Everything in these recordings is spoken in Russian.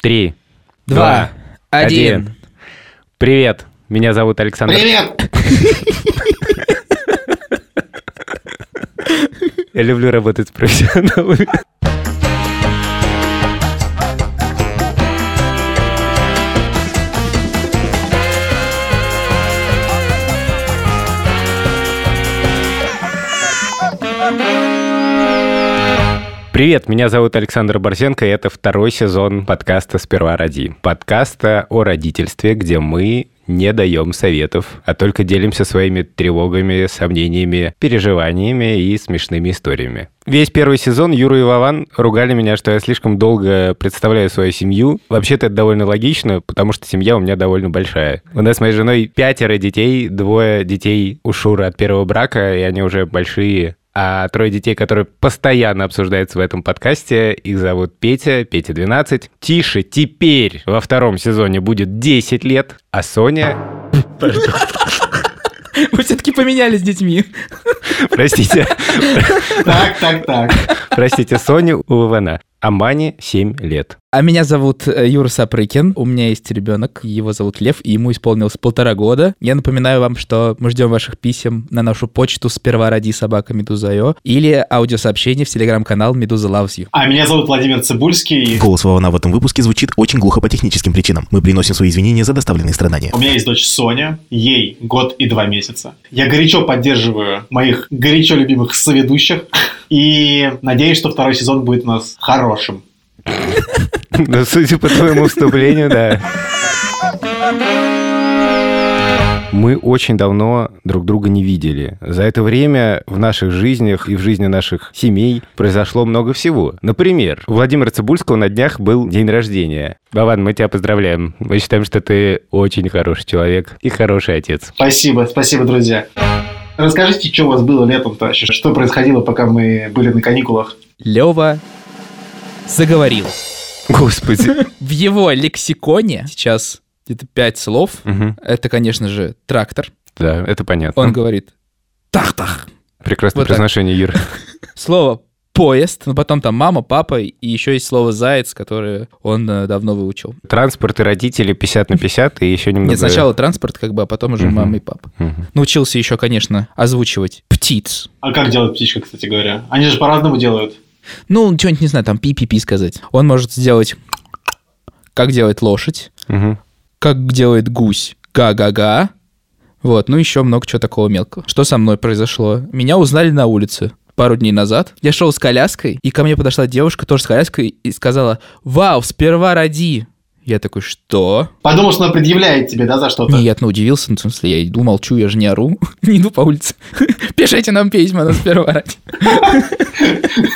Три, Два, один. Привет, меня зовут Александр. Привет! Я люблю работать с профессионалами. Привет, меня зовут Александр Борзенко, и это второй сезон подкаста «Сперва роди». Подкаста о родительстве, где мы не даем советов, а только делимся своими тревогами, сомнениями, переживаниями и смешными историями. Весь первый сезон Юра и Вован ругали меня, что я слишком долго представляю свою семью. Вообще-то это довольно логично, потому что семья у меня довольно большая. У нас с моей женой пятеро детей, двое детей у Шуры от первого брака, и они уже большие а трое детей, которые постоянно обсуждаются в этом подкасте, их зовут Петя, Петя 12. Тише, теперь во втором сезоне будет 10 лет, а Соня... Вы все-таки поменялись с детьми. Простите. Так, так, так. Простите, Соню у Ивана. А Мане 7 лет. А меня зовут э, Юра Сапрыкин. У меня есть ребенок, его зовут Лев, и ему исполнилось полтора года. Я напоминаю вам, что мы ждем ваших писем на нашу почту сперва ради собака Медуза.io или аудиосообщений в телеграм-канал Медуза Loves You. А меня зовут Владимир Цибульский. Голос Вована в этом выпуске звучит очень глухо по техническим причинам. Мы приносим свои извинения за доставленные страдания. У меня есть дочь Соня, ей год и два месяца. Я горячо поддерживаю моих горячо любимых соведущих и надеюсь, что второй сезон будет у нас хорошим. Ну, судя по твоему вступлению, да. Мы очень давно друг друга не видели. За это время в наших жизнях и в жизни наших семей произошло много всего. Например, у Владимира Цибульского на днях был день рождения. Баван, мы тебя поздравляем. Мы считаем, что ты очень хороший человек и хороший отец. Спасибо, спасибо, друзья. Расскажите, что у вас было летом-то вообще? Что происходило, пока мы были на каникулах? Лева заговорил. Господи. В его лексиконе сейчас где-то пять слов. Это, конечно же, трактор. Да, это понятно. Он говорит «тах-тах». Прекрасное Вот так. произношение, Юр. Слово поезд, но потом там мама, папа, и еще есть слово заяц, которое он э, давно выучил. Транспорт и родители 50 на 50, и еще немного... Нет, сначала транспорт, как бы, а потом уже мама и папа. Научился еще, конечно, озвучивать птиц. А как делает птичка, кстати говоря? Они же по-разному делают. Ну, что-нибудь, не знаю, там пи-пи-пи сказать. Он может сделать, как делает лошадь, как делает гусь, га-га-га. Вот, ну еще много чего такого мелкого. Что со мной произошло? Меня узнали на улице пару дней назад. Я шел с коляской, и ко мне подошла девушка тоже с коляской и сказала, «Вау, сперва роди!» Я такой, что? Подумал, что она предъявляет тебе, да, за что-то? Не, я ну, удивился, ну, в смысле, я иду, молчу, я же не ору, не иду по улице. Пишите нам письма на сперва ради.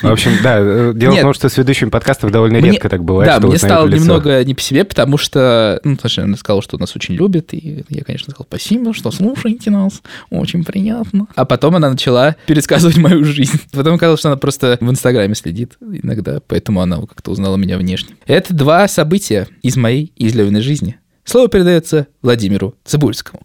В общем, да, э, дело Нет. в том, что с ведущими подкастов довольно редко так бывает, Да, что мне стало немного не по себе, потому что, ну, потому что она сказала, что нас очень любят, и я, конечно, сказал спасибо, что слушаете нас, очень приятно. А потом она начала пересказывать мою жизнь. Потом оказалось, что она просто в Инстаграме следит иногда, поэтому она как-то узнала меня внешне. Это два события из моей излюбленной жизни. Слово передается Владимиру Цибульскому.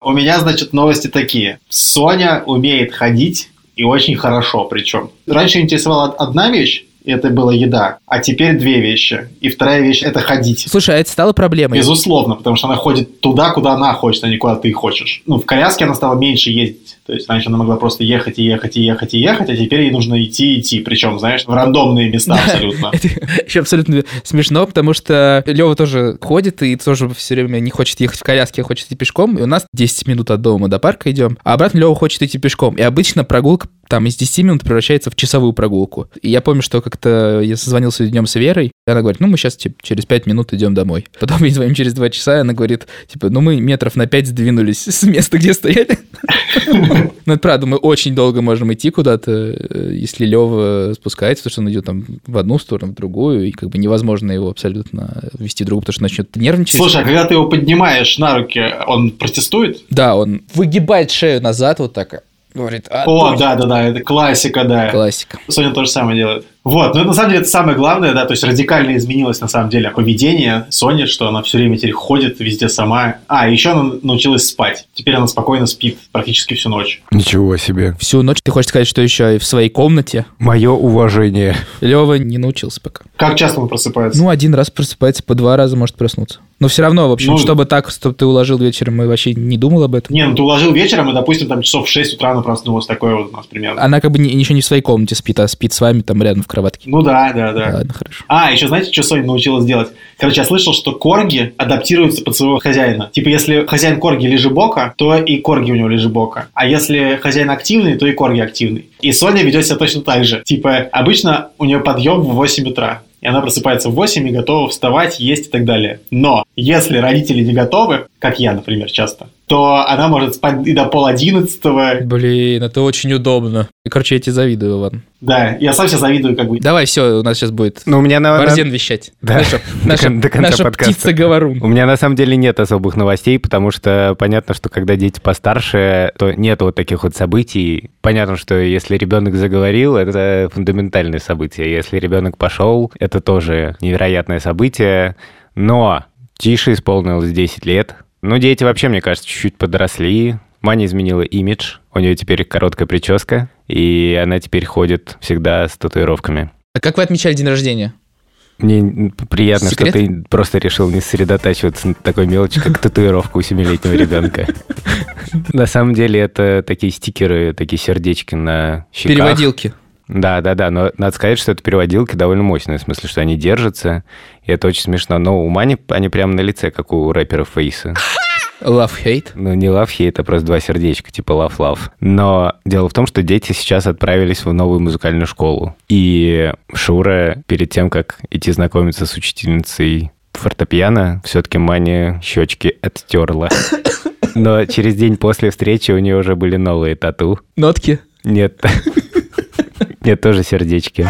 У меня, значит, новости такие. Соня умеет ходить и очень хорошо причем. Раньше интересовала одна вещь, это была еда, а теперь две вещи. И вторая вещь – это ходить. Слушай, а это стало проблемой? Безусловно, потому что она ходит туда, куда она хочет, а не куда ты хочешь. Ну, в коляске она стала меньше ездить. То есть раньше она могла просто ехать и ехать и ехать и ехать, а теперь ей нужно идти и идти. Причем, знаешь, в рандомные места абсолютно. Это еще абсолютно смешно, потому что Лева тоже ходит и тоже все время не хочет ехать в коляске, а хочет идти пешком. И у нас 10 минут от дома до парка идем, а обратно Лева хочет идти пешком. И обычно прогулка там из 10 минут превращается в часовую прогулку. И я помню, что как-то я созвонился днем с Верой, и она говорит, ну, мы сейчас типа, через 5 минут идем домой. Потом мы звоним через 2 часа, и она говорит, типа, ну, мы метров на 5 сдвинулись с места, где стояли. Ну, это правда, мы очень долго можем идти куда-то, э, если Лева спускается, потому что он идет там в одну сторону, в другую, и как бы невозможно его абсолютно вести другу, потому что начнет нервничать. Слушай, а когда ты его поднимаешь на руки, он протестует? Да, он выгибает шею назад вот так, говорит, а, О, точно». да-да-да, это классика, да. Классика. Соня то же самое делает. Вот, но на самом деле это самое главное, да, то есть радикально изменилось на самом деле поведение Сони, что она все время теперь ходит везде сама. А, еще она научилась спать. Теперь она спокойно спит практически всю ночь. Ничего себе. Всю ночь ты хочешь сказать, что еще и в своей комнате? Мое уважение. Лева не научился пока. Как часто он просыпается? Ну, один раз просыпается, по два раза может проснуться. Но все равно, в общем, Ну- чтобы так, чтобы ты уложил вечером, и вообще не думал об этом. Не, ну ты уложил вечером, и, допустим, там часов в 6 утра она проснулась. Такое вот у нас примерно. Она как бы не, еще не в своей комнате спит, а спит с вами там рядом в кроватке. Ну да, да, да. Ладно, хорошо. А, еще знаете, что Соня научилась делать? Короче, я слышал, что корги адаптируются под своего хозяина. Типа, если хозяин корги лежебока, то и корги у него лежебока. А если хозяин активный, то и корги активный. И Соня ведет себя точно так же. Типа, обычно у нее подъем в 8 утра. И она просыпается в 8 и готова вставать, есть и так далее. Но если родители не готовы, как я, например, часто, то она может спать и до пол одиннадцатого. Блин, это очень удобно. И, короче, я тебе завидую, ладно. Да, я сам себя завидую, как бы. Давай, все, у нас сейчас будет Ну, у меня на... Борзен вещать. Да. Наша, До наша, до конца наша подкаста. птица-говорун. У меня на самом деле нет особых новостей, потому что понятно, что когда дети постарше, то нет вот таких вот событий. Понятно, что если ребенок заговорил, это фундаментальное событие. Если ребенок пошел, это тоже невероятное событие. Но Тише исполнилось 10 лет. Ну, дети вообще, мне кажется, чуть-чуть подросли. Маня изменила имидж. У нее теперь короткая прическа, и она теперь ходит всегда с татуировками. А как вы отмечали день рождения? Мне приятно, Секрет? что ты просто решил не сосредотачиваться на такой мелочи, как татуировка у семилетнего ребенка. На самом деле это такие стикеры, такие сердечки на щеках. Переводилки. Да, да, да, но надо сказать, что это переводилки довольно мощные, в смысле, что они держатся, и это очень смешно. Но у Мани они прямо на лице, как у рэперов Фейса. Love hate. Ну, не love hate, это просто два сердечка, типа love love. Но дело в том, что дети сейчас отправились в новую музыкальную школу. И Шура, перед тем, как идти знакомиться с учительницей фортепиано, все-таки Мане щечки оттерла. Но через день после встречи у нее уже были новые тату. Нотки. Нет. Нет, тоже сердечки.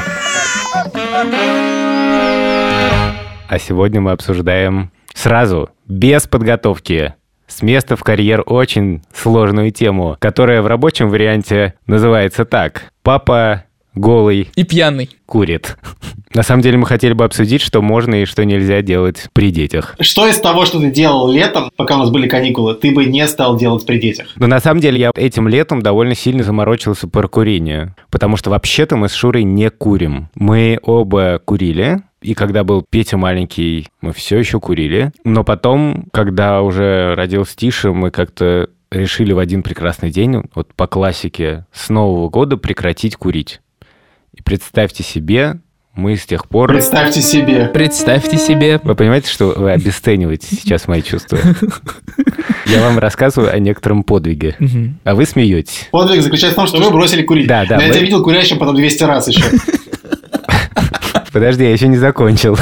А сегодня мы обсуждаем сразу, без подготовки, с места в карьер очень сложную тему, которая в рабочем варианте называется так. Папа голый И пьяный. курит. На самом деле мы хотели бы обсудить, что можно и что нельзя делать при детях. Что из того, что ты делал летом, пока у нас были каникулы, ты бы не стал делать при детях? Но на самом деле я этим летом довольно сильно заморочился по курению, потому что вообще-то мы с Шурой не курим. Мы оба курили, и когда был Петя маленький, мы все еще курили. Но потом, когда уже родился Тиша, мы как-то решили в один прекрасный день, вот по классике, с Нового года прекратить курить. Представьте себе, мы с тех пор... Представьте себе. Представьте себе. Вы понимаете, что вы обесцениваете сейчас мои чувства? Я вам рассказываю о некотором подвиге, а вы смеетесь. Подвиг заключается в том, что вы бросили курить. Да, да, Но Я тебя видел курящим потом 200 раз еще. Подожди, я еще не закончил.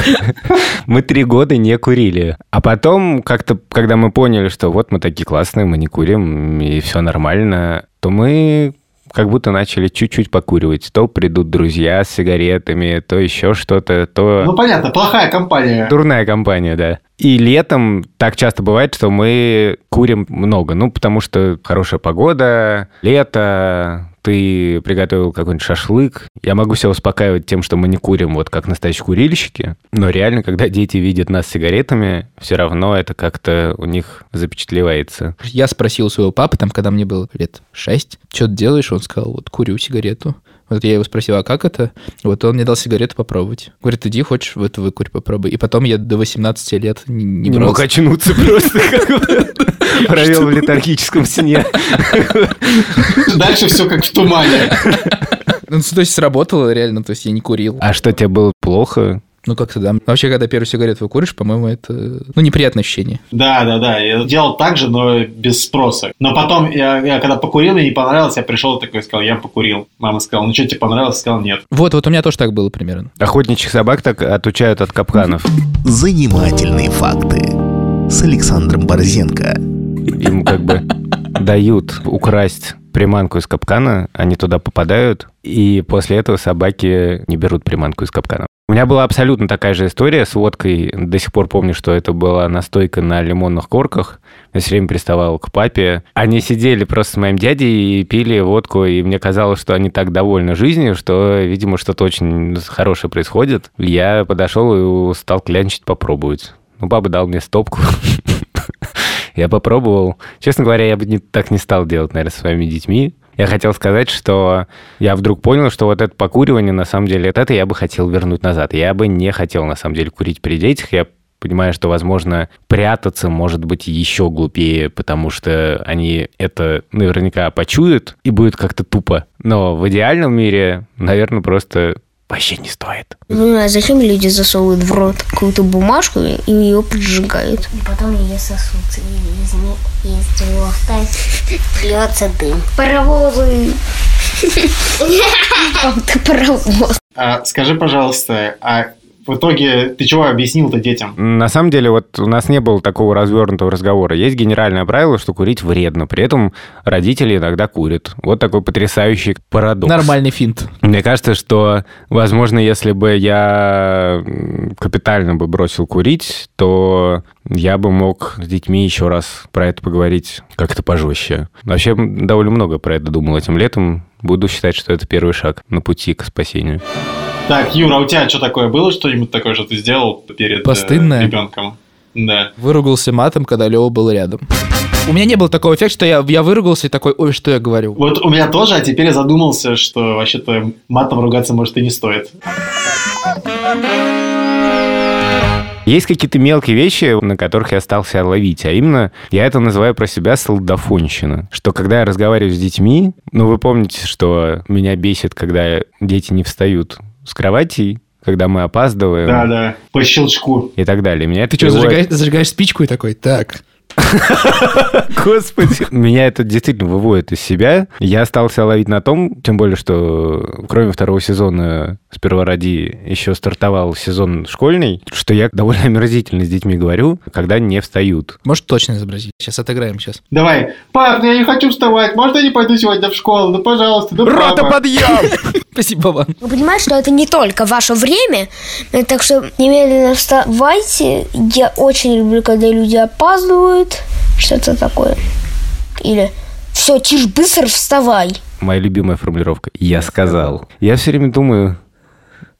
Мы три года не курили. А потом, как-то, когда мы поняли, что вот мы такие классные, мы не курим, и все нормально, то мы как будто начали чуть-чуть покуривать. То придут друзья с сигаретами, то еще что-то, то... Ну, понятно, плохая компания. Дурная компания, да. И летом так часто бывает, что мы курим много. Ну, потому что хорошая погода, лето, ты приготовил какой-нибудь шашлык. Я могу себя успокаивать тем, что мы не курим вот как настоящие курильщики. Но реально, когда дети видят нас с сигаретами, все равно это как-то у них запечатлевается. Я спросил своего папы, там, когда мне было лет шесть, что ты делаешь? Он сказал, вот курю сигарету. Вот я его спросил, а как это? Вот он мне дал сигарету попробовать. Говорит, иди, хочешь, вот выкурь, попробуй. И потом я до 18 лет не, не Не брал. мог очнуться просто. Провел в летаргическом сне. Дальше все как в тумане. Ну, то есть сработало реально, то есть я не курил. А что, тебе было плохо? Ну, как-то да. Вообще, когда первую сигарету выкуришь, по-моему, это, ну, неприятное ощущение. Да, да, да. Я делал так же, но без спроса. Но потом, я, я когда покурил, мне не понравилось, я пришел такой и сказал, я покурил. Мама сказала, ну что, тебе понравилось? Я сказал, нет. Вот, вот у меня тоже так было примерно. Охотничьих собак так отучают от капканов. Занимательные факты с Александром Борзенко. Им как бы дают украсть приманку из капкана, они туда попадают, и после этого собаки не берут приманку из капкана. У меня была абсолютно такая же история с водкой. До сих пор помню, что это была настойка на лимонных корках. Я все время приставал к папе. Они сидели просто с моим дядей и пили водку, и мне казалось, что они так довольны жизнью, что, видимо, что-то очень хорошее происходит. Я подошел и стал клянчить попробовать. Ну, папа дал мне стопку. Я попробовал. Честно говоря, я бы не, так не стал делать, наверное, со своими детьми. Я хотел сказать, что я вдруг понял, что вот это покуривание, на самом деле, это я бы хотел вернуть назад. Я бы не хотел, на самом деле, курить при детях. Я понимаю, что, возможно, прятаться может быть еще глупее, потому что они это наверняка почуют и будет как-то тупо. Но в идеальном мире, наверное, просто вообще не стоит. Ну, а зачем люди засовывают в рот какую-то бумажку и ее поджигают? И потом ее сосут. И из, не- из него плется дым. Паровозы. Ты паровоз. А, скажи, пожалуйста, а в итоге ты чего объяснил-то детям? На самом деле, вот у нас не было такого развернутого разговора. Есть генеральное правило, что курить вредно. При этом родители иногда курят. Вот такой потрясающий парадокс. Нормальный финт. Мне кажется, что, возможно, если бы я капитально бы бросил курить, то я бы мог с детьми еще раз про это поговорить как-то пожестче. Вообще, довольно много про это думал этим летом. Буду считать, что это первый шаг на пути к спасению. Так, Юра, а у тебя что такое было? Что-нибудь такое, что ты сделал перед Постыдное? ребенком? Да. Выругался матом, когда Лева был рядом. У меня не было такого эффекта, что я, я выругался и такой, ой, что я говорю. Вот у меня тоже, а теперь я задумался, что вообще-то матом ругаться, может, и не стоит. Есть какие-то мелкие вещи, на которых я стал себя ловить, а именно я это называю про себя солдафонщина. Что когда я разговариваю с детьми, ну вы помните, что меня бесит, когда дети не встают с кроватей, когда мы опаздываем Да, да. По щелчку. и так далее. Меня Ты это что, приводит- зажигаешь, зажигаешь спичку и такой, так. Господи. Меня это действительно выводит из себя. Я остался ловить на том, тем более, что кроме второго сезона «Сперва ради» еще стартовал сезон школьный, что я довольно омерзительно с детьми говорю, когда не встают. Можешь точно изобразить? Сейчас отыграем сейчас. Давай. Пап, ну я не хочу вставать. Можно я не пойду сегодня в школу? Ну, пожалуйста. Ну, папа. подъем! Спасибо вам. Вы понимаете, что это не только ваше время, так что немедленно вставайте. Я очень люблю, когда люди опаздывают. Что-то такое. Или все, тише, быстро вставай. Моя любимая формулировка. Я сказал. Я все время думаю,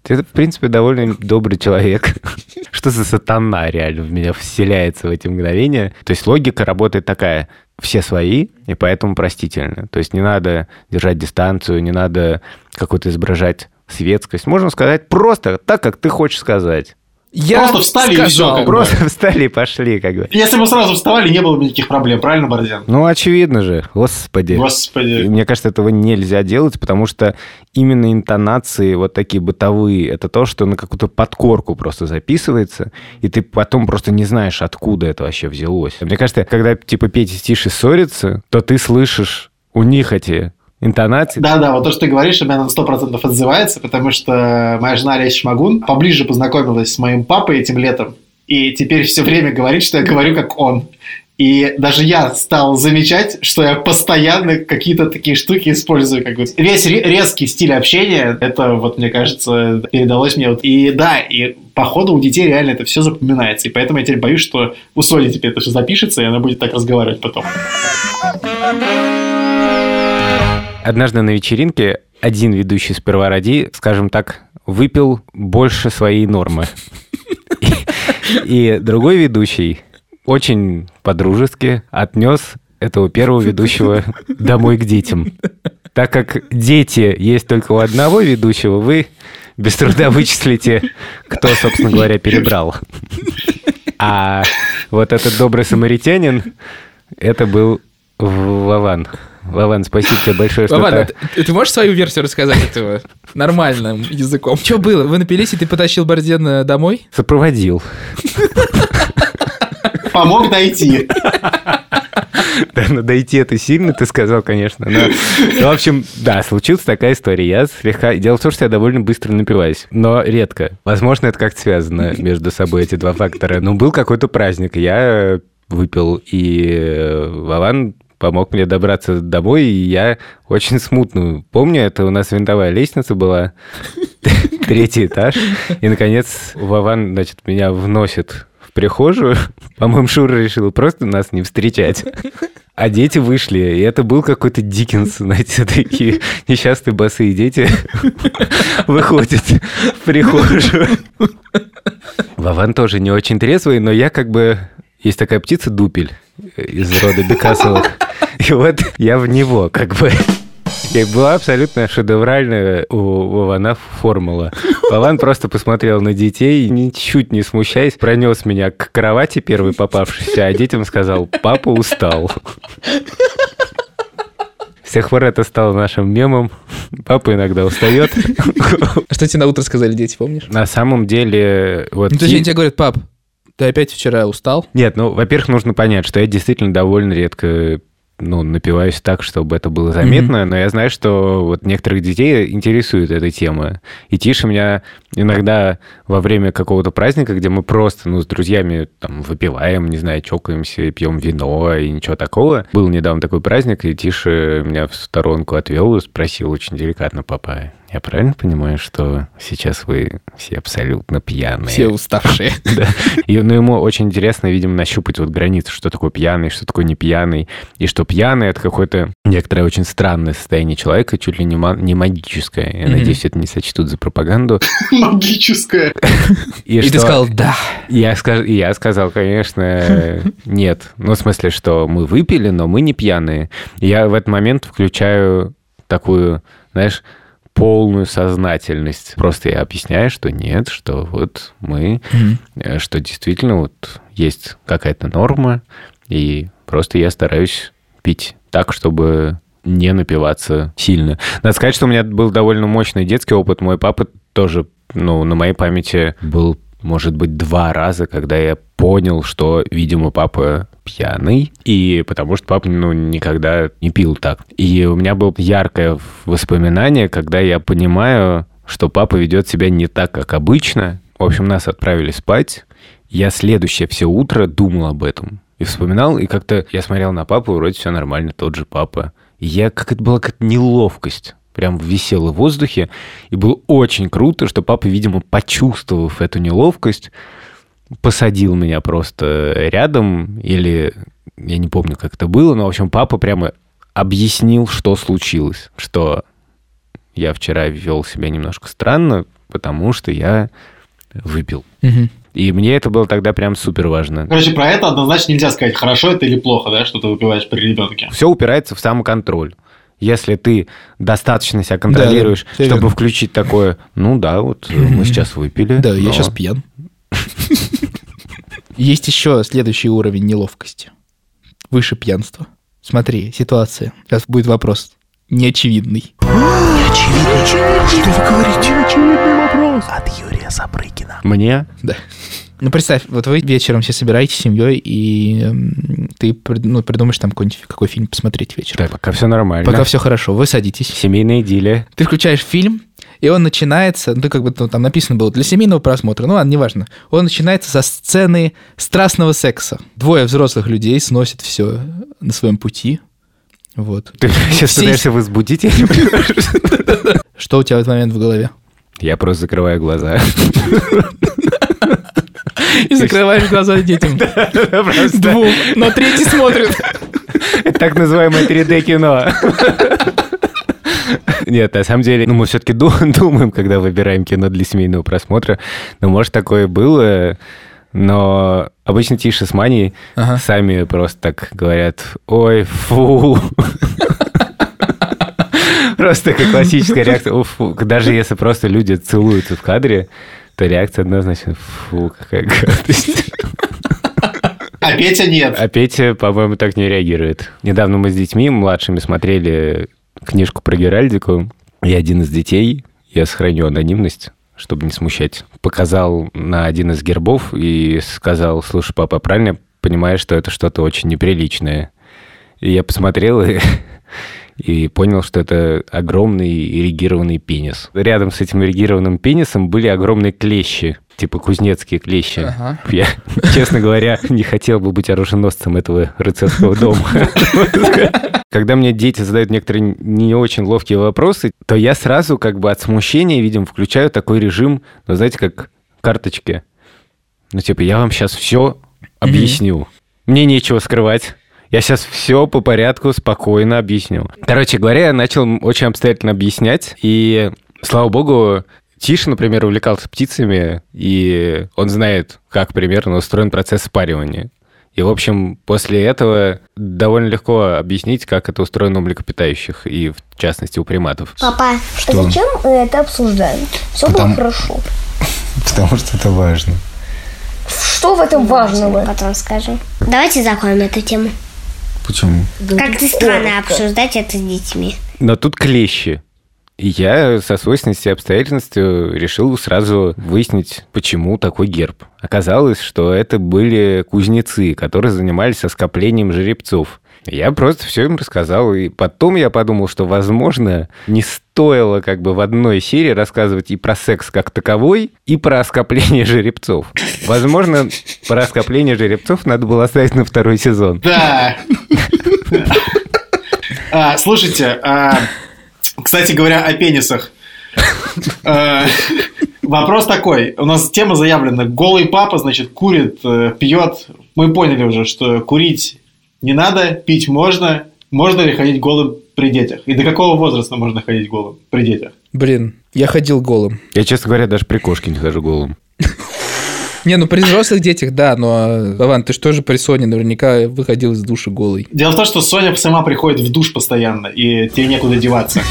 ты, в принципе, довольно добрый человек. Что за сатана реально в меня вселяется в эти мгновения? То есть логика работает такая. Все свои, и поэтому простительно. То есть не надо держать дистанцию, не надо какую-то изображать светскость. Можно сказать просто так, как ты хочешь сказать. Я Просто встали и всё, сказал. как бы. Просто встали и пошли, как бы. Если бы сразу вставали, не было бы никаких проблем, правильно, Борзян? Ну, очевидно же, господи. И Господи. Мне кажется, этого нельзя делать, потому что именно интонации вот такие бытовые, это то, что на какую-то подкорку просто записывается, и ты потом просто не знаешь, откуда это вообще взялось. Мне кажется, когда типа Петя с Тишей ссорятся, то ты слышишь у них эти интонации. Да-да, вот то, что ты говоришь, у меня на 100% отзывается, потому что моя жена Олеся Шмагун поближе познакомилась с моим папой этим летом, и теперь все время говорит, что я говорю как он. И даже я стал замечать, что я постоянно какие-то такие штуки использую. Как бы. Весь ре- резкий стиль общения, это вот, мне кажется, передалось мне. Вот. И да, и походу у детей реально это все запоминается. И поэтому я теперь боюсь, что у Соли теперь это все запишется, и она будет так разговаривать потом. Однажды на вечеринке один ведущий сперва ради, скажем так, выпил больше своей нормы. И, другой ведущий очень по-дружески отнес этого первого ведущего домой к детям. Так как дети есть только у одного ведущего, вы без труда вычислите, кто, собственно говоря, перебрал. А вот этот добрый самаритянин, это был Вован. Вован, спасибо тебе большое, что Ладно, ты- ты, можешь свою версию рассказать этого нормальным языком? Что было? Вы напились, и ты потащил Борзена домой? сопроводил. Помог найти. Да, ну дойти это сильно, ты сказал, конечно. Но, ну, в общем, да, случилась такая история. Я слегка... Дело в том, что я довольно быстро напиваюсь, но редко. Возможно, это как-то связано между собой, эти два фактора. Но был какой-то праздник, я выпил, и э, Вован помог мне добраться домой, и я очень смутно помню, это у нас винтовая лестница была. третий этаж. И, наконец, Вован, значит, меня вносит в прихожую. По-моему, Шура решила просто нас не встречать. А дети вышли, и это был какой-то Диккенс, знаете, такие несчастные босые дети выходят в прихожую. Вован тоже не очень трезвый, но я как бы... Есть такая птица дупель из рода Бекасовых. И вот я в него как бы... И была абсолютно шедевральная у Вована формула. Вован просто посмотрел на детей, ничуть не смущаясь, пронес меня к кровати первый попавшийся, а детям сказал, папа устал. С тех пор это стало нашим мемом. Папа иногда устает. А что тебе на утро сказали дети, помнишь? На самом деле... Вот Ну, то есть они тебе говорят, пап, ты опять вчера устал? Нет, ну, во-первых, нужно понять, что я действительно довольно редко ну, напиваюсь так, чтобы это было заметно, но я знаю, что вот некоторых детей интересует эта тема. И Тиша меня иногда во время какого-то праздника, где мы просто, ну, с друзьями там выпиваем, не знаю, чокаемся, пьем вино и ничего такого. Был недавно такой праздник, и Тиша меня в сторонку отвел и спросил очень деликатно, папа, я правильно понимаю, что сейчас вы все абсолютно пьяные? Все уставшие. Да. И ну, ему очень интересно, видимо, нащупать вот границу, что такое пьяный, что такое не пьяный, и что пьяный — это какое-то некоторое очень странное состояние человека, чуть ли не, не магическое. Я Мгм. надеюсь, это не сочтут за пропаганду. Магическая. И, И ты что- сказал, да. Я, и я сказал, конечно, нет. Ну, в смысле, что мы выпили, но мы не пьяные. Я в этот момент включаю такую, знаешь, полную сознательность. Просто я объясняю, что нет, что вот мы, э, что действительно вот есть какая-то норма, и просто я стараюсь пить так, чтобы не напиваться сильно. Надо сказать, что у меня был довольно мощный детский опыт. Мой папа тоже, ну, на моей памяти был, может быть, два раза, когда я понял, что, видимо, папа пьяный, и потому что папа, ну, никогда не пил так. И у меня было яркое воспоминание, когда я понимаю, что папа ведет себя не так, как обычно. В общем, нас отправили спать. Я следующее все утро думал об этом. И вспоминал, и как-то я смотрел на папу, вроде все нормально, тот же папа. И я, как это была какая-то неловкость прям висела в воздухе. И было очень круто, что папа, видимо, почувствовав эту неловкость, посадил меня просто рядом, или я не помню, как это было, но, в общем, папа прямо объяснил, что случилось, что я вчера вел себя немножко странно, потому что я выпил. Мгм. И мне это было тогда прям супер важно. Короче, про это однозначно нельзя сказать, хорошо это или плохо, да, что ты выпиваешь при ребенке. Все упирается в самоконтроль. Если ты достаточно себя контролируешь, Да, чтобы верно. включить такое, ну да, вот мы сейчас выпили. Да, я но- сейчас пьян. Есть еще следующий уровень неловкости. Выше пьянства. Смотри, ситуация. Сейчас будет вопрос. Неочевидный. Что вы говорите? Очевидный вопрос. От Юрия Сапрыкина. Мне Да. Ну, представь, вот вы вечером все собираетесь с семьей, и эм, ты ну, придумаешь там какой-нибудь какой фильм посмотреть вечером. Так, пока все нормально. Пока все хорошо, вы садитесь. Семейная идиллия. Ты включаешь фильм, и он начинается, ну, как бы ну, там написано было для семейного просмотра, ну ладно, неважно. Он начинается со сцены страстного секса. Двое взрослых людей сносят все на своем пути. Вот. Ты сейчас Все- пытаешься возбудить? Что у тебя в этот момент в голове? Я просто закрываю глаза. И закрываешь глаза детям. Двум, но третий смотрит. Так называемое 3D-кино. Нет, на самом деле, ну, мы все-таки думаем, когда выбираем кино для семейного просмотра. Ну, может, такое было, но обычно Тиша с Маней Ага. сами просто так говорят, ой, фу. Просто такая классическая реакция. Даже если просто люди целуются в кадре, то реакция однозначно, фу, какая гадость. А Петя нет. А Петя, по-моему, так не реагирует. Недавно мы с детьми младшими смотрели книжку про Геральдику, и один из детей, я сохраню анонимность, чтобы не смущать, показал на один из гербов и сказал, слушай, папа, правильно я понимаю, что это что-то очень неприличное? И я посмотрел и, и понял, что это огромный эрегированный пенис. Рядом с этим эрегированным пенисом были огромные клещи, типа кузнецкие клещи. Ага. Я, честно говоря, не хотел бы быть оруженосцем этого рыцарского дома. когда мне дети задают некоторые не очень ловкие вопросы, то я сразу как бы от смущения, видимо, включаю такой режим, ну, знаете, как карточки. Ну, типа, я вам сейчас все объясню. Мне нечего скрывать. Я сейчас все по порядку спокойно объясню. Короче говоря, я начал очень обстоятельно объяснять, и, слава богу, Тиша, например, увлекался птицами, и он знает, как примерно устроен процесс спаривания. И, в общем, после этого довольно легко объяснить, как это устроено у млекопитающих, и в частности у приматов. Папа, Что? зачем мы это обсуждаем? Все Потому- было хорошо. Потому что это важно. Что в этом важного? Потом скажу. Давайте закроем эту тему. Почему? Как-то странно обсуждать это с детьми. Но тут клещи. Я со свойственностью и обстоятельностью решил сразу выяснить, почему такой герб. Оказалось, что это были кузнецы, которые занимались оскоплением жеребцов. Я просто все им рассказал, и потом я подумал, что, возможно, не стоило как бы в одной серии рассказывать и про секс как таковой, и про оскопление жеребцов. Возможно, про оскопление жеребцов надо было оставить на второй сезон. Да. А, Слушайте, а, кстати говоря, о пенисах. А, Вопрос такой. У нас тема заявлена. Голый папа, значит, курит, э, пьет. Мы поняли уже, что курить не надо, пить можно. Можно ли ходить голым при детях? И до какого возраста можно ходить голым при детях? Блин, я ходил голым. Я, честно говоря, даже при кошке не хожу голым. Не, ну при взрослых детях, да, но, Вован, ты что же при Соне наверняка выходил из души голый. Дело в том, что Соня сама приходит в душ постоянно, и тебе некуда деваться.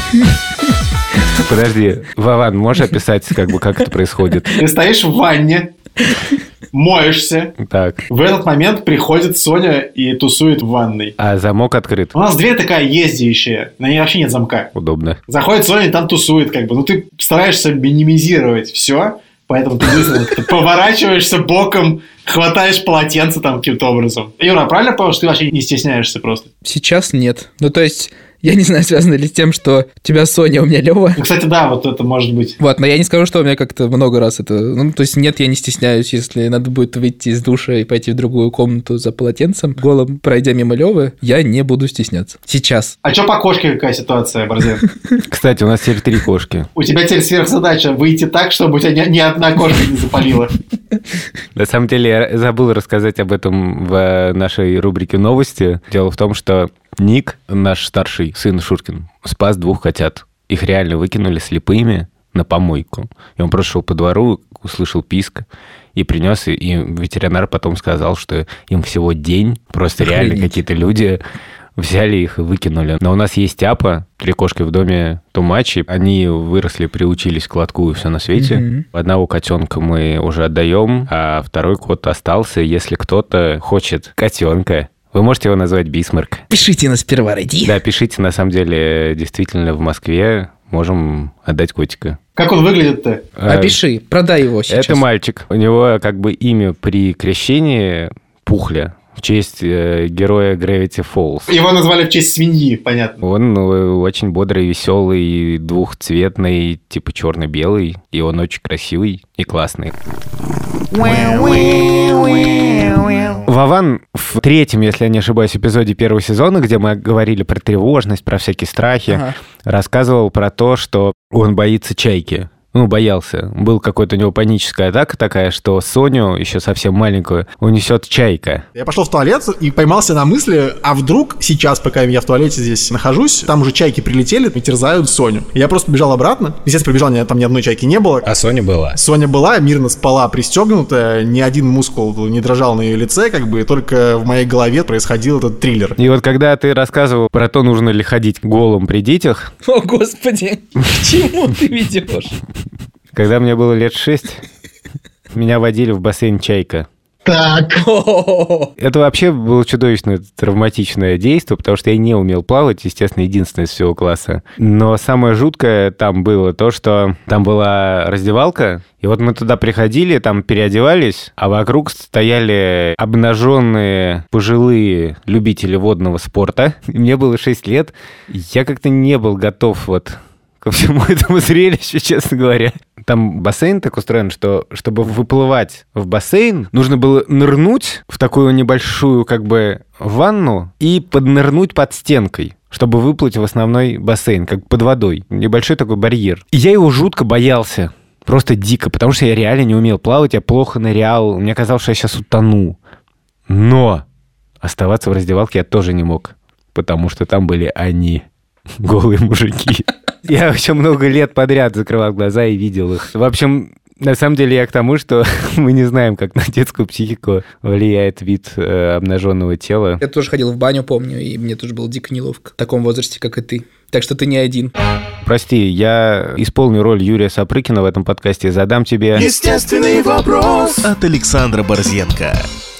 Подожди, Вован, можешь описать, как бы, как это происходит? Ты стоишь в ванне, моешься. Так. В этот момент приходит Соня и тусует в ванной. А замок открыт. У нас дверь такая ездящая, на ней вообще нет замка. Удобно. Заходит Соня и там тусует, как бы. Ну, ты стараешься минимизировать все, поэтому ты поворачиваешься боком, хватаешь полотенце там каким-то образом. Юра, правильно понял, что ты вообще не стесняешься просто? Сейчас нет. Ну, то есть, я не знаю, связано ли с тем, что у тебя Соня, у меня Лева. Ну, кстати, да, вот это может быть. Вот, но я не скажу, что у меня как-то много раз это... Ну, то есть, нет, я не стесняюсь, если надо будет выйти из душа и пойти в другую комнату за полотенцем, голым, пройдя мимо Левы, я не буду стесняться. Сейчас. А что по кошке какая ситуация, Борзен? Кстати, у нас теперь три кошки. У тебя теперь сверхзадача выйти так, чтобы у тебя ни, ни одна кошка не запалила. На самом деле, я забыл рассказать об этом в нашей рубрике «Новости». Дело в том, что Ник, наш старший сын Шуркин, спас двух котят. Их реально выкинули слепыми на помойку. И он просто шел по двору, услышал писк и принес, и- ветеринар потом сказал, что им всего день, просто реально Охренеть. какие-то люди взяли их и выкинули. Но у нас есть тяпа, три кошки в доме Тумачи. Они выросли, приучились к лотку и все на свете. Мгм. Одного котенка мы уже отдаем, а второй кот остался. Если кто-то хочет котенка, вы можете его назвать Бисмарк. Пишите нас сперва, ради. Да, пишите, на самом деле, действительно, в Москве можем отдать котика. Как он выглядит-то? А, Опиши, продай его сейчас. Это мальчик. У него как бы имя при крещении Пухля в честь э, героя Gravity Falls. Его назвали в честь свиньи, понятно. Он ну, очень бодрый, веселый, двухцветный, типа черно-белый, и он очень красивый и классный. Вован в третьем, если я не ошибаюсь, эпизоде первого сезона, где мы говорили про тревожность, про всякие страхи, Ага. рассказывал про то, что он боится чайки. Ну, боялся. Был какой-то у него паническая атака такая, что Соню, еще совсем маленькую, унесет чайка. Я пошел в туалет и поймался на мысли, а вдруг сейчас, пока я в туалете здесь нахожусь, там уже чайки прилетели и терзают Соню. Я просто побежал обратно. Естественно, прибежал, там ни одной чайки не было. А Соня была. Соня была, мирно спала, пристегнутая, ни один мускул не дрожал на ее лице, как бы только в моей голове происходил этот триллер. И вот когда ты рассказывал про то, нужно ли ходить голым при детях, О, господи, к чему ты ведешь? Когда мне было лет шесть, меня водили в бассейн «Чайка». О, Это вообще было чудовищно травматичное действие, потому что я не умел плавать, естественно, единственное из всего класса. Но самое жуткое там было то, что там была раздевалка, и вот мы туда приходили, там переодевались, а вокруг стояли обнаженные пожилые любители водного спорта. И Мне было 6 лет, я как-то не был готов вот ко всему этому зрелищу, честно говоря. Там бассейн так устроен, что чтобы выплывать в бассейн, нужно было нырнуть в такую небольшую как бы ванну и поднырнуть под стенкой чтобы выплыть в основной бассейн, как под водой. Небольшой такой барьер. И я его жутко боялся. Просто дико, потому что я реально не умел плавать, я плохо нырял, мне казалось, что я сейчас утону. Но оставаться в раздевалке я тоже не мог, потому что там были они, голые мужики. Я еще много лет подряд закрывал глаза и видел их. В общем, на самом деле я к тому, что мы не знаем, как на детскую психику влияет вид э, обнаженного тела. Я тоже ходил в баню, помню, и мне тоже было дико неловко в таком возрасте, как и ты. Так что ты не один. Прости, я исполню роль Юрия Сапрыкина в этом подкасте и задам тебе... Естественный вопрос от Александра Борзенко.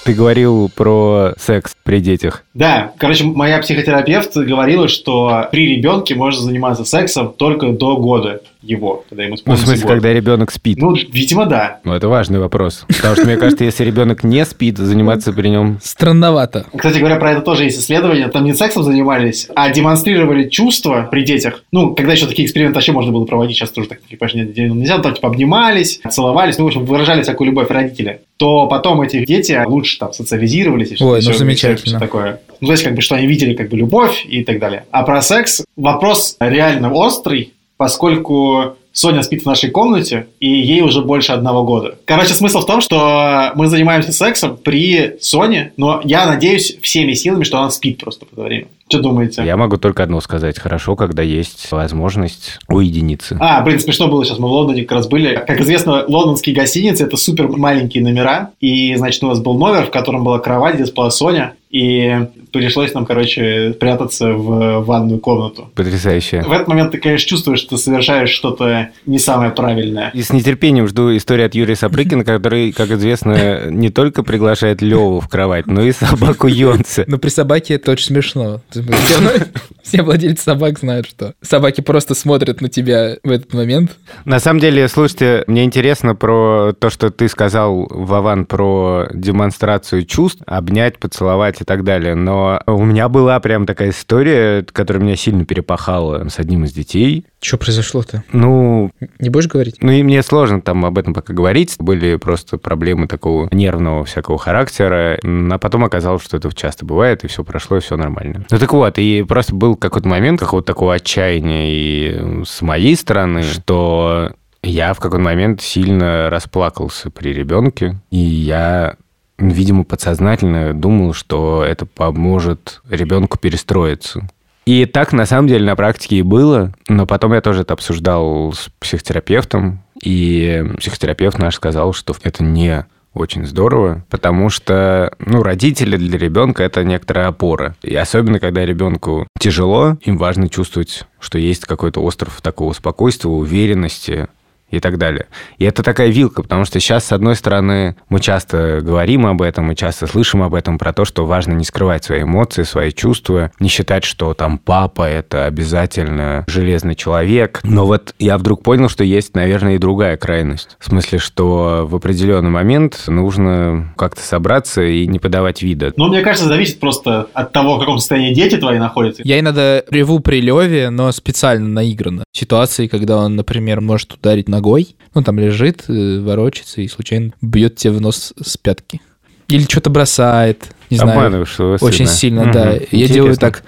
Ты говорил про секс при детях. Да, короче, моя психотерапевт говорила, что при ребенке можно заниматься сексом только до года его, когда ему Ну, в смысле, год. когда ребенок спит. Ну, видимо, да. Ну, это важный вопрос. Потому что, мне кажется, если ребенок не спит, заниматься при нем... Странновато. Кстати говоря, про это тоже есть исследования. Там не сексом занимались, а демонстрировали чувства при детях. Ну, когда еще такие эксперименты вообще можно было проводить, сейчас тоже так, типа, не- нельзя, там, типа, обнимались, целовались, ну, в общем, выражали всякую любовь родители. То потом эти дети лучше там социализировались. и Ой, что- ну, всё- замечательно. всё такое. Ну, то есть, как бы, что они видели, как бы, любовь и так далее. А про секс вопрос реально острый, поскольку Соня спит в нашей комнате, и ей уже больше одного года. Короче, смысл в том, что мы занимаемся сексом при Соне, но я надеюсь всеми силами, что она спит просто в это время. Что думаете? Я могу только одно сказать. Хорошо, когда есть возможность уединиться. А, блин, смешно было сейчас, мы в Лондоне как раз были. Как известно, лондонские гостиницы – это супер маленькие номера. И, значит, у нас был номер, в котором была кровать, где спала Соня. И пришлось нам, короче, прятаться в ванную комнату. Потрясающе. В этот момент ты, конечно, чувствуешь, что ты совершаешь что-то не самое правильное. И с нетерпением жду историю от Юрия Сапрыкина, который, как известно, не только приглашает Леву в кровать, но и собаку Йонса. Но при собаке это очень смешно. Все- Все владельцы собак знают, что собаки просто смотрят на тебя в этот момент. На самом деле, слушайте, мне интересно про то, что ты сказал, Вован, про демонстрацию чувств, обнять, поцеловать и так далее. Но у меня была прям такая история, которая меня сильно перепахала с одним из детей. Что произошло-то? Ну, Не будешь говорить? Ну и мне сложно там об этом пока говорить. Были просто проблемы такого нервного всякого характера. А потом оказалось, что это часто бывает, и все прошло, и все нормально. Ну так вот, и просто был какой-то момент какого-то такого отчаяния и с моей стороны, что я в какой-то момент сильно расплакался при ребенке, и я видимо, подсознательно думал, что это поможет ребенку перестроиться. И так, на самом деле, на практике и было. Но потом я тоже это обсуждал с психотерапевтом. И психотерапевт наш сказал, что это не очень здорово, потому что, ну, родители для ребенка это некоторая опора. И особенно, когда ребенку тяжело, им важно чувствовать, что есть какой-то остров такого спокойствия, уверенности, и так далее. И это такая вилка, потому что сейчас, с одной стороны, мы часто говорим об этом, мы часто слышим об этом, про то, что важно не скрывать свои эмоции, свои чувства, не считать, что там папа – это обязательно железный человек. Но вот я вдруг понял, что есть, наверное, и другая крайность. В смысле, что в определенный момент нужно как-то собраться и не подавать вида. Ну, мне кажется, зависит просто от того, в каком состоянии дети твои находятся. Я иногда реву при Леве, но специально наигранно. Ситуации, когда он, например, может ударить ногой, ну, там лежит, э, ворочается и случайно бьет тебе в нос с пятки. Или что-то бросает, не знаю. Своего Очень сильно, Мгм. да. Я Интересно. делаю так.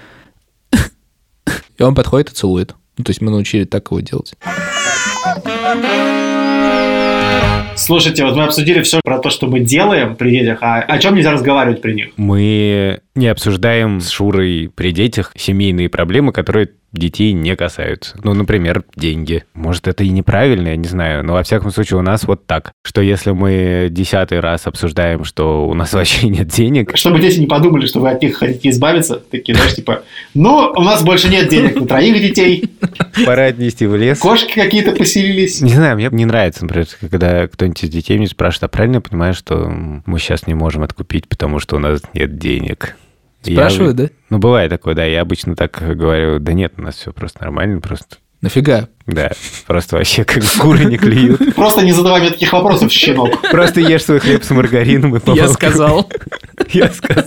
И он подходит и целует. Ну, то есть мы научили так его делать. Слушайте, вот мы обсудили все про то, что мы делаем при детях, а о чем нельзя разговаривать при них? Мы не обсуждаем с Шурой при детях семейные проблемы, которые детей не касаются. Ну, например, деньги. Может, это и неправильно, я не знаю, но во всяком случае у нас вот так, что если мы десятый раз обсуждаем, что у нас вообще нет денег, Чтобы дети не подумали, что вы от них хотите избавиться, такие, знаешь, типа, ну, у нас больше нет денег на троих детей, пора отнести в лес. кошки какие-то поселились. Не знаю, мне не нравится, например, когда кто-нибудь из детей меня спрашивает, а правильно я понимаю, что мы сейчас не можем откупить, потому что у нас нет денег? Я- Спрашивают, да? Ну, бывает такое, да. Я обычно так говорю, да нет, у нас все просто нормально, просто... Нафига? Да, просто вообще как куры не клюют. Просто не задавай мне таких вопросов, щенок. Просто ешь свой хлеб с маргарином и по Я сказал. Я сказал.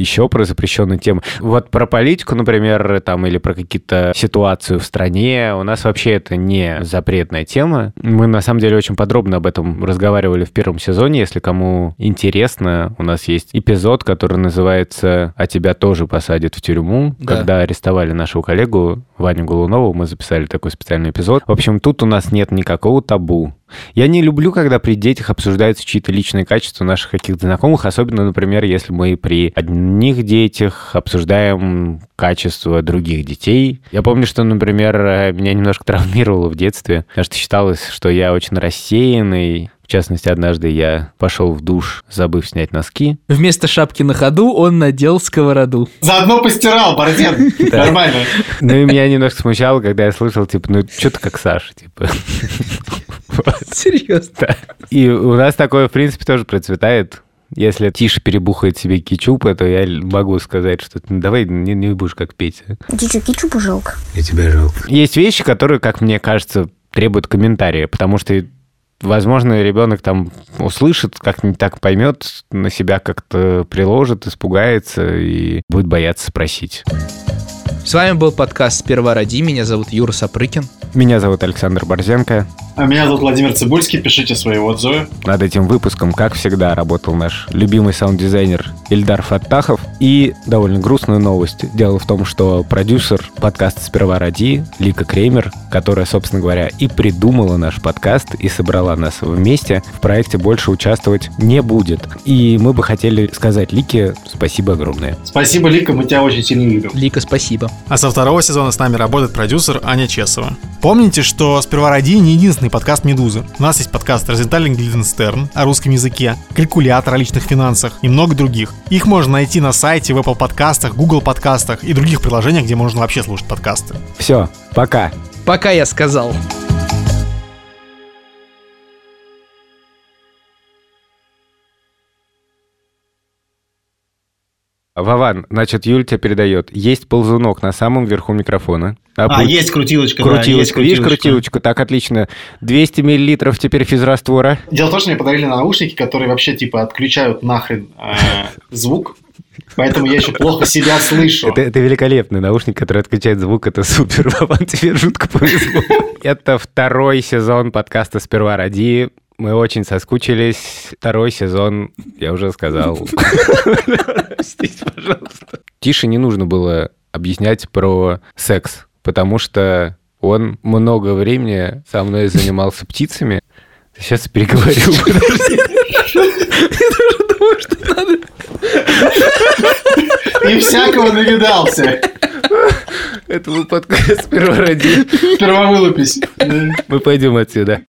Еще про запрещенные темы. Вот про политику, например, там, или про какие-то ситуацию в стране, у нас вообще это не запретная тема. Мы, на самом деле, очень подробно об этом разговаривали в первом сезоне. Если кому интересно, у нас есть эпизод, который называется «А тебя тоже посадят в тюрьму», Да. когда арестовали нашего коллегу Ваню Голунову, мы записали такой специальный эпизод. В общем, тут у нас нет никакого табу. Я не люблю, когда при детях обсуждаются чьи-то личные качества наших каких-то знакомых, особенно, например, если мы при одних детях обсуждаем качество других детей. Я помню, что, например, э, меня немножко травмировало в детстве, потому что считалось, что я очень рассеянный. В частности, однажды я пошел в душ, забыв снять носки. Вместо шапки на ходу он надел сковороду. Заодно постирал, Борзен. Да. Нормально. Ну и меня немножко смущало, когда я слышал, типа, ну что ты как Саша, типа. Серьезно. И у нас такое, в принципе, тоже процветает. Если Тиша перебухает себе кетчупа, то я могу сказать, что ну, давай не, не будешь как Петя. Тебе что, жалко? Я тебя жалко. Есть вещи, которые, как мне кажется, требуют комментария, потому что Возможно, ребенок там услышит, как-нибудь так поймет, на себя как-то приложит, испугается и будет бояться спросить. С вами был подкаст «Сперва ради». Меня зовут Юра Сапрыкин. Меня зовут Александр Борзенко. А меня зовут Владимир Цибульский. Пишите свои отзывы. Над этим выпуском, как всегда, работал наш любимый саунд-дизайнер Ильдар Фаттахов. И довольно грустная новость. Дело в том, что продюсер подкаста «Сперва ради» Лика Кремер, которая, собственно говоря, и придумала наш подкаст и собрала нас вместе, в проекте больше участвовать не будет. И мы бы хотели сказать Лике спасибо огромное. Спасибо, Лика, мы тебя очень сильно любим. Лика, спасибо. А со второго сезона с нами работает продюсер Аня Чесова. Помните, что «Сперва ради» не единственный подкаст «Медузы». У нас есть подкаст «Розенталь Гильденстерн» о русском языке, «Калькулятор» о личных финансах и много других. Их можно найти на сайте, в Apple подкастах, Google подкастах и других приложениях, где можно вообще слушать подкасты. Все, пока. Пока я сказал. Вован, значит, Юль тебе передает. Есть ползунок на самом верху микрофона. А, Опу- есть крутилочка. да, есть Крутилочка, видишь крутилочку? Так, отлично. 200 миллилитров теперь физраствора. Дело в том, что мне подарили наушники, которые вообще типа отключают нахрен э, звук. Поэтому я еще плохо себя слышу. Это, это великолепный наушник, который отключает звук. Это супер, Вован, тебе жутко повезло. Это второй сезон подкаста «Сперва ради». Мы очень соскучились. Второй сезон, я уже сказал. Простите, пожалуйста. Тише не нужно было объяснять про секс, потому что он много времени со мной занимался птицами. Сейчас переговорю. подожди. И всякого навидался. Это был подкаст «Сперва ради». Сперва вылупись. Мы пойдем отсюда.